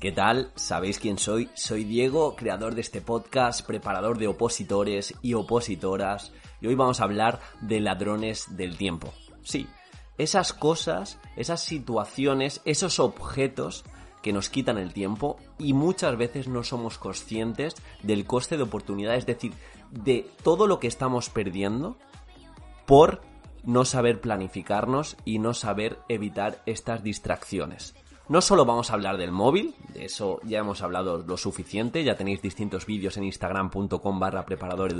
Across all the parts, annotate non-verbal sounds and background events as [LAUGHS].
¿Qué tal? ¿Sabéis quién soy? Soy Diego, creador de este podcast, preparador de opositores y opositoras, y hoy vamos a hablar de ladrones del tiempo. Sí, esas cosas, esas situaciones, esos objetos que nos quitan el tiempo y muchas veces no somos conscientes del coste de oportunidad, es decir, de todo lo que estamos perdiendo por no saber planificarnos y no saber evitar estas distracciones. No solo vamos a hablar del móvil, de eso ya hemos hablado lo suficiente, ya tenéis distintos vídeos en instagram.com barra preparador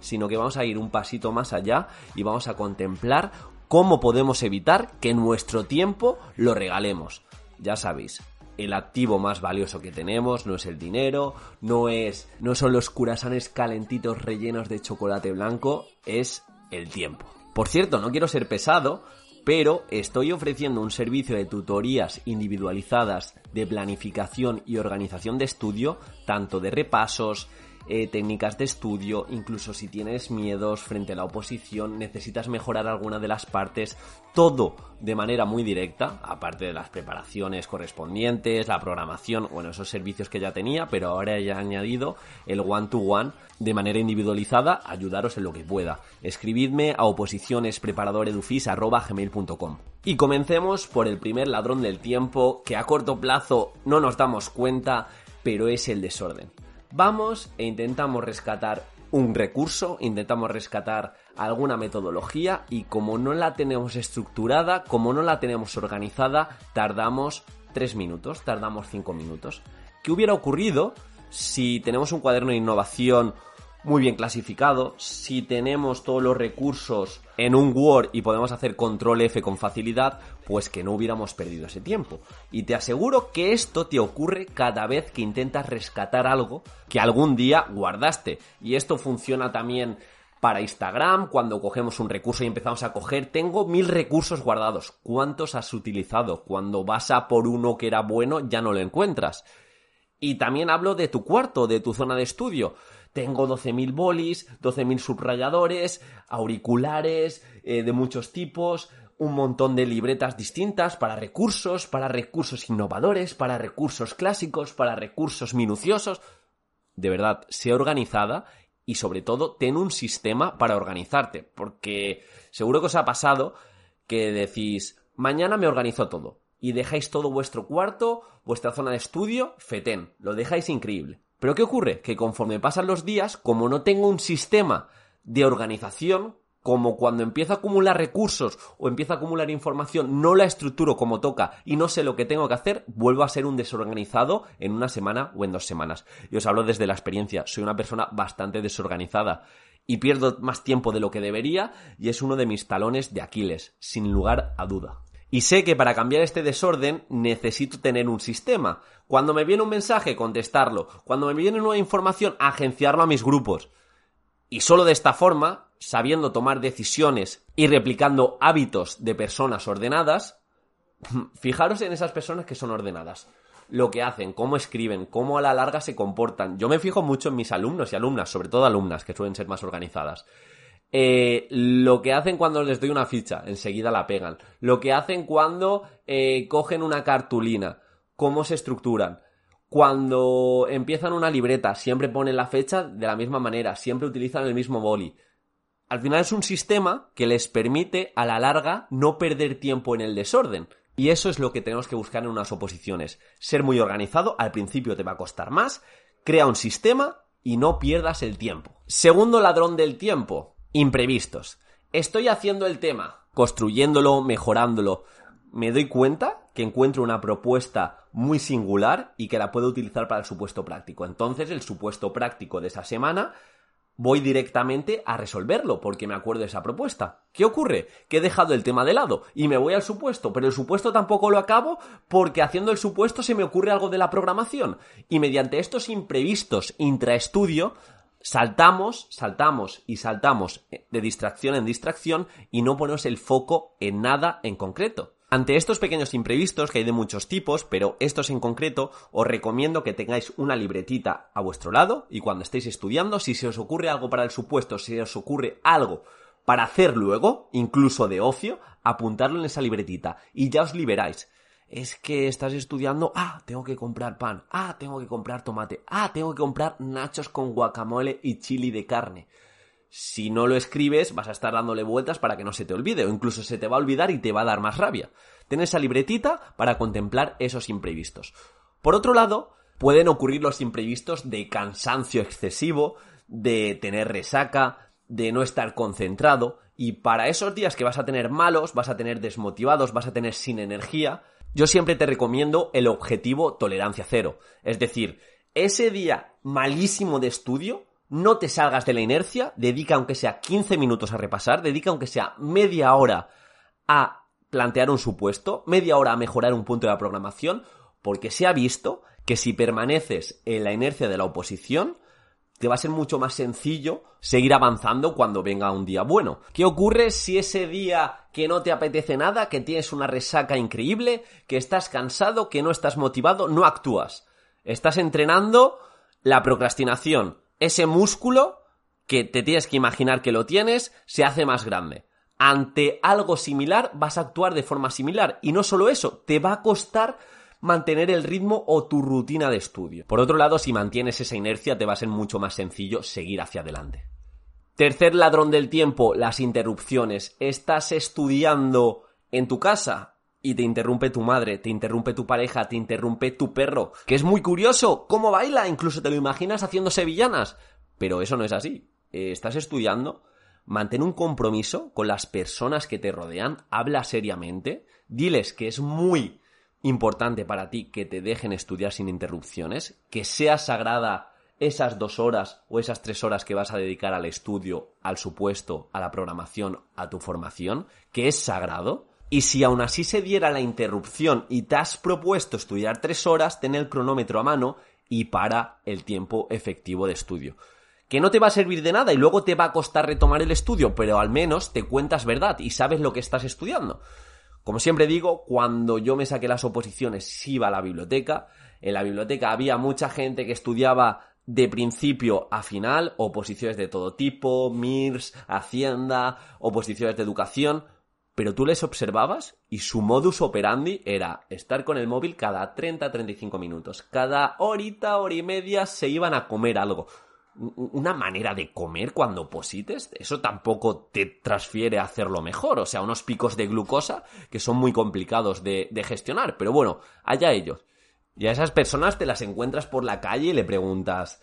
sino que vamos a ir un pasito más allá y vamos a contemplar cómo podemos evitar que nuestro tiempo lo regalemos. Ya sabéis, el activo más valioso que tenemos no es el dinero, no es no son los curasanes calentitos rellenos de chocolate blanco, es el tiempo. Por cierto, no quiero ser pesado, pero estoy ofreciendo un servicio de tutorías individualizadas de planificación y organización de estudio, tanto de repasos, eh, técnicas de estudio, incluso si tienes miedos frente a la oposición, necesitas mejorar alguna de las partes, todo de manera muy directa, aparte de las preparaciones correspondientes, la programación, bueno, esos servicios que ya tenía, pero ahora ya he añadido el one-to-one de manera individualizada, ayudaros en lo que pueda. Escribidme a oposicionespreparadoredufis.com. Y comencemos por el primer ladrón del tiempo, que a corto plazo no nos damos cuenta, pero es el desorden vamos e intentamos rescatar un recurso, intentamos rescatar alguna metodología y como no la tenemos estructurada, como no la tenemos organizada, tardamos 3 minutos, tardamos 5 minutos. ¿Qué hubiera ocurrido si tenemos un cuaderno de innovación muy bien clasificado, si tenemos todos los recursos en un Word y podemos hacer control F con facilidad, pues que no hubiéramos perdido ese tiempo. Y te aseguro que esto te ocurre cada vez que intentas rescatar algo que algún día guardaste. Y esto funciona también para Instagram, cuando cogemos un recurso y empezamos a coger, tengo mil recursos guardados. ¿Cuántos has utilizado? Cuando vas a por uno que era bueno, ya no lo encuentras. Y también hablo de tu cuarto, de tu zona de estudio. Tengo 12.000 bolis, 12.000 subrayadores, auriculares eh, de muchos tipos, un montón de libretas distintas para recursos, para recursos innovadores, para recursos clásicos, para recursos minuciosos. De verdad, sé organizada y sobre todo ten un sistema para organizarte, porque seguro que os ha pasado que decís, mañana me organizo todo y dejáis todo vuestro cuarto, vuestra zona de estudio, fetén, lo dejáis increíble. Pero ¿qué ocurre? Que conforme pasan los días, como no tengo un sistema de organización, como cuando empiezo a acumular recursos o empiezo a acumular información, no la estructuro como toca y no sé lo que tengo que hacer, vuelvo a ser un desorganizado en una semana o en dos semanas. Y os hablo desde la experiencia, soy una persona bastante desorganizada y pierdo más tiempo de lo que debería y es uno de mis talones de Aquiles, sin lugar a duda. Y sé que para cambiar este desorden necesito tener un sistema. Cuando me viene un mensaje, contestarlo. Cuando me viene nueva información, agenciarlo a mis grupos. Y solo de esta forma, sabiendo tomar decisiones y replicando hábitos de personas ordenadas, [LAUGHS] fijaros en esas personas que son ordenadas. Lo que hacen, cómo escriben, cómo a la larga se comportan. Yo me fijo mucho en mis alumnos y alumnas, sobre todo alumnas, que suelen ser más organizadas. Eh, lo que hacen cuando les doy una ficha, enseguida la pegan. Lo que hacen cuando eh, cogen una cartulina, cómo se estructuran. Cuando empiezan una libreta, siempre ponen la fecha de la misma manera, siempre utilizan el mismo boli. Al final es un sistema que les permite a la larga no perder tiempo en el desorden. Y eso es lo que tenemos que buscar en unas oposiciones. Ser muy organizado, al principio te va a costar más, crea un sistema y no pierdas el tiempo. Segundo ladrón del tiempo, Imprevistos. Estoy haciendo el tema, construyéndolo, mejorándolo. Me doy cuenta que encuentro una propuesta muy singular y que la puedo utilizar para el supuesto práctico. Entonces, el supuesto práctico de esa semana voy directamente a resolverlo porque me acuerdo de esa propuesta. ¿Qué ocurre? Que he dejado el tema de lado y me voy al supuesto, pero el supuesto tampoco lo acabo porque haciendo el supuesto se me ocurre algo de la programación y mediante estos imprevistos intraestudio saltamos, saltamos y saltamos de distracción en distracción y no ponemos el foco en nada en concreto. Ante estos pequeños imprevistos, que hay de muchos tipos, pero estos en concreto, os recomiendo que tengáis una libretita a vuestro lado y cuando estéis estudiando, si se os ocurre algo para el supuesto, si se os ocurre algo para hacer luego, incluso de ocio, apuntarlo en esa libretita y ya os liberáis. Es que estás estudiando, ah, tengo que comprar pan, ah, tengo que comprar tomate, ah, tengo que comprar nachos con guacamole y chili de carne. Si no lo escribes, vas a estar dándole vueltas para que no se te olvide, o incluso se te va a olvidar y te va a dar más rabia. Ten esa libretita para contemplar esos imprevistos. Por otro lado, pueden ocurrir los imprevistos de cansancio excesivo, de tener resaca, de no estar concentrado, y para esos días que vas a tener malos, vas a tener desmotivados, vas a tener sin energía, yo siempre te recomiendo el objetivo tolerancia cero. Es decir, ese día malísimo de estudio, no te salgas de la inercia, dedica aunque sea 15 minutos a repasar, dedica aunque sea media hora a plantear un supuesto, media hora a mejorar un punto de la programación, porque se ha visto que si permaneces en la inercia de la oposición, te va a ser mucho más sencillo seguir avanzando cuando venga un día bueno. ¿Qué ocurre si ese día que no te apetece nada, que tienes una resaca increíble, que estás cansado, que no estás motivado, no actúas? Estás entrenando la procrastinación. Ese músculo que te tienes que imaginar que lo tienes se hace más grande. Ante algo similar vas a actuar de forma similar. Y no solo eso, te va a costar mantener el ritmo o tu rutina de estudio. Por otro lado, si mantienes esa inercia, te va a ser mucho más sencillo seguir hacia adelante. Tercer ladrón del tiempo, las interrupciones. Estás estudiando en tu casa y te interrumpe tu madre, te interrumpe tu pareja, te interrumpe tu perro, que es muy curioso, cómo baila, incluso te lo imaginas haciendo sevillanas. Pero eso no es así. Eh, estás estudiando, mantén un compromiso con las personas que te rodean, habla seriamente, diles que es muy importante para ti que te dejen estudiar sin interrupciones, que sea sagrada esas dos horas o esas tres horas que vas a dedicar al estudio, al supuesto, a la programación, a tu formación, que es sagrado. Y si aún así se diera la interrupción y te has propuesto estudiar tres horas, ten el cronómetro a mano y para el tiempo efectivo de estudio. Que no te va a servir de nada y luego te va a costar retomar el estudio, pero al menos te cuentas verdad y sabes lo que estás estudiando. Como siempre digo, cuando yo me saqué las oposiciones iba a la biblioteca. En la biblioteca había mucha gente que estudiaba de principio a final, oposiciones de todo tipo, MIRS, Hacienda, oposiciones de educación, pero tú les observabas y su modus operandi era estar con el móvil cada 30-35 minutos. Cada horita, hora y media se iban a comer algo una manera de comer cuando posites, eso tampoco te transfiere a hacerlo mejor. O sea, unos picos de glucosa que son muy complicados de, de, gestionar. Pero bueno, allá ellos. Y a esas personas te las encuentras por la calle y le preguntas,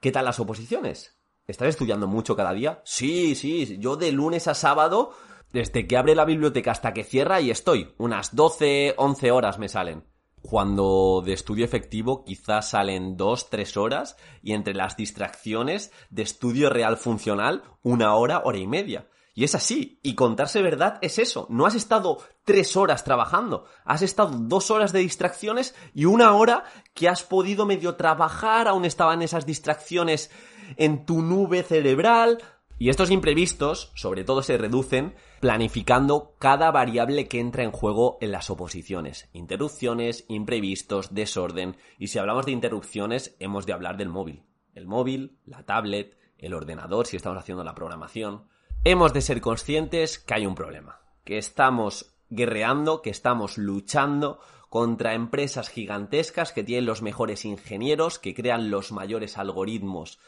¿qué tal las oposiciones? ¿Estás estudiando mucho cada día? Sí, sí, yo de lunes a sábado, desde que abre la biblioteca hasta que cierra, y estoy. Unas 12, 11 horas me salen cuando de estudio efectivo quizás salen dos, tres horas y entre las distracciones de estudio real funcional una hora, hora y media. Y es así, y contarse verdad es eso, no has estado tres horas trabajando, has estado dos horas de distracciones y una hora que has podido medio trabajar, aún estaban esas distracciones en tu nube cerebral, y estos imprevistos, sobre todo, se reducen planificando cada variable que entra en juego en las oposiciones. Interrupciones, imprevistos, desorden. Y si hablamos de interrupciones, hemos de hablar del móvil. El móvil, la tablet, el ordenador, si estamos haciendo la programación. Hemos de ser conscientes que hay un problema. Que estamos guerreando, que estamos luchando contra empresas gigantescas que tienen los mejores ingenieros, que crean los mayores algoritmos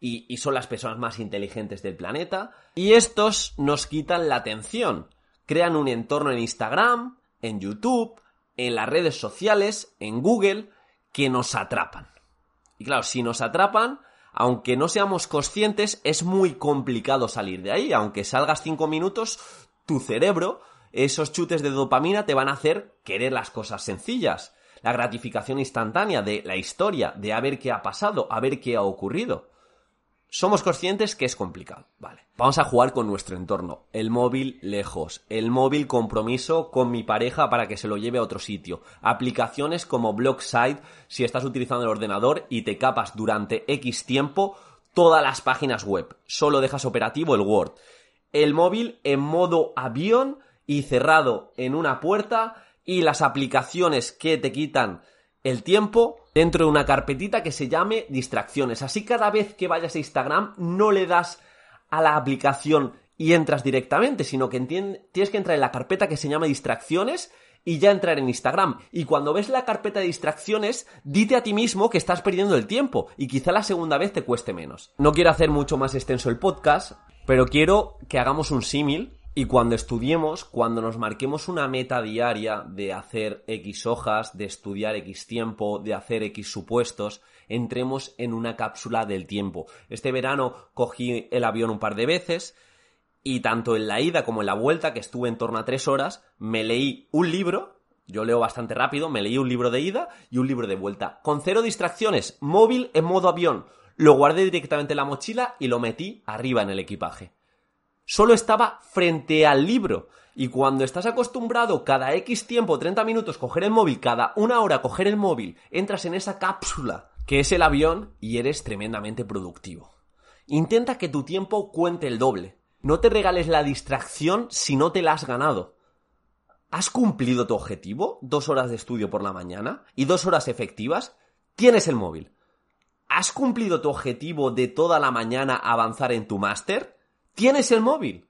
y, son las personas más inteligentes del planeta. Y estos nos quitan la atención. Crean un entorno en Instagram, en YouTube, en las redes sociales, en Google, que nos atrapan. Y claro, si nos atrapan, aunque no seamos conscientes, es muy complicado salir de ahí. Aunque salgas cinco minutos, tu cerebro, esos chutes de dopamina te van a hacer querer las cosas sencillas. La gratificación instantánea de la historia, de a ver qué ha pasado, a ver qué ha ocurrido somos conscientes que es complicado. Vale. Vamos a jugar con nuestro entorno. El móvil lejos. El móvil compromiso con mi pareja para que se lo lleve a otro sitio. Aplicaciones como Blockside si estás utilizando el ordenador y te capas durante X tiempo todas las páginas web. Solo dejas operativo el Word. El móvil en modo avión y cerrado en una puerta y las aplicaciones que te quitan el tiempo dentro de una carpetita que se llame distracciones. Así cada vez que vayas a Instagram no le das a la aplicación y entras directamente, sino que tienes que entrar en la carpeta que se llama distracciones y ya entrar en Instagram. Y cuando ves la carpeta de distracciones, dite a ti mismo que estás perdiendo el tiempo y quizá la segunda vez te cueste menos. No quiero hacer mucho más extenso el podcast, pero quiero que hagamos un símil y cuando estudiemos, cuando nos marquemos una meta diaria de hacer X hojas, de estudiar X tiempo, de hacer X supuestos, entremos en una cápsula del tiempo. Este verano cogí el avión un par de veces y tanto en la ida como en la vuelta, que estuve en torno a tres horas, me leí un libro, yo leo bastante rápido, me leí un libro de ida y un libro de vuelta, con cero distracciones, móvil en modo avión. Lo guardé directamente en la mochila y lo metí arriba en el equipaje. Solo estaba frente al libro. Y cuando estás acostumbrado cada X tiempo, 30 minutos, coger el móvil, cada una hora coger el móvil, entras en esa cápsula que es el avión y eres tremendamente productivo. Intenta que tu tiempo cuente el doble. No te regales la distracción si no te la has ganado. ¿Has cumplido tu objetivo? ¿Dos horas de estudio por la mañana? ¿Y dos horas efectivas? Tienes el móvil. ¿Has cumplido tu objetivo de toda la mañana avanzar en tu máster? Tienes el móvil.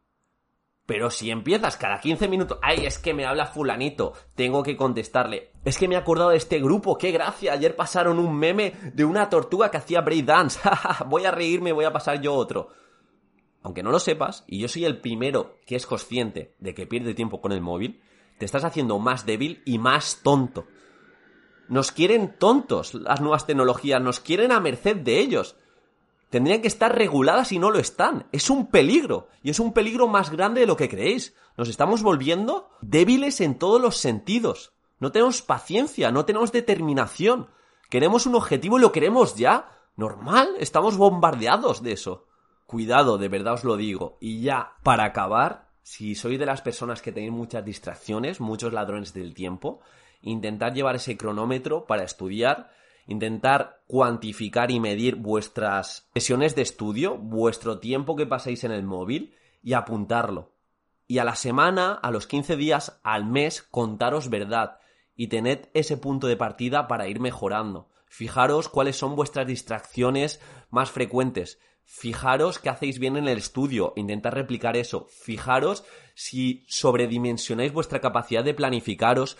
Pero si empiezas cada 15 minutos, ay, es que me habla fulanito, tengo que contestarle. Es que me he acordado de este grupo, qué gracia, ayer pasaron un meme de una tortuga que hacía breakdance. [LAUGHS] voy a reírme, voy a pasar yo otro aunque no lo sepas, y yo soy el primero que es consciente de que pierde tiempo con el móvil, te estás haciendo más débil y más tonto. Nos quieren tontos las nuevas tecnologías, nos quieren a merced de ellos. Tendrían que estar reguladas y no lo están. Es un peligro, y es un peligro más grande de lo que creéis. Nos estamos volviendo débiles en todos los sentidos. No tenemos paciencia, no tenemos determinación. Queremos un objetivo y lo queremos ya. Normal, estamos bombardeados de eso. Cuidado, de verdad os lo digo. Y ya, para acabar, si sois de las personas que tenéis muchas distracciones, muchos ladrones del tiempo, intentad llevar ese cronómetro para estudiar, intentar cuantificar y medir vuestras sesiones de estudio, vuestro tiempo que pasáis en el móvil y apuntarlo. Y a la semana, a los 15 días, al mes, contaros verdad y tened ese punto de partida para ir mejorando. Fijaros cuáles son vuestras distracciones más frecuentes. Fijaros que hacéis bien en el estudio, intentad replicar eso. Fijaros si sobredimensionáis vuestra capacidad de planificaros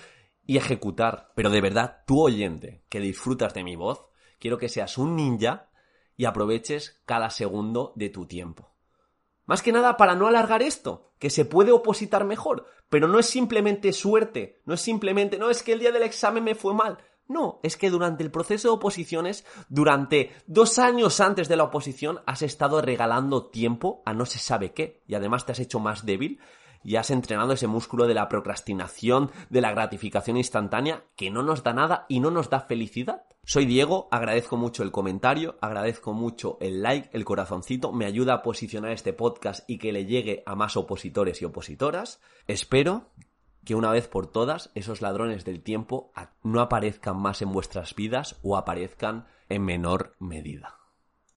y ejecutar. Pero de verdad, tú oyente, que disfrutas de mi voz, quiero que seas un ninja y aproveches cada segundo de tu tiempo. Más que nada para no alargar esto, que se puede opositar mejor, pero no es simplemente suerte, no es simplemente, no es que el día del examen me fue mal, no, es que durante el proceso de oposiciones, durante dos años antes de la oposición, has estado regalando tiempo a no se sabe qué y además te has hecho más débil y has entrenado ese músculo de la procrastinación, de la gratificación instantánea, que no nos da nada y no nos da felicidad. Soy Diego, agradezco mucho el comentario, agradezco mucho el like, el corazoncito, me ayuda a posicionar este podcast y que le llegue a más opositores y opositoras. Espero que una vez por todas esos ladrones del tiempo no aparezcan más en vuestras vidas o aparezcan en menor medida.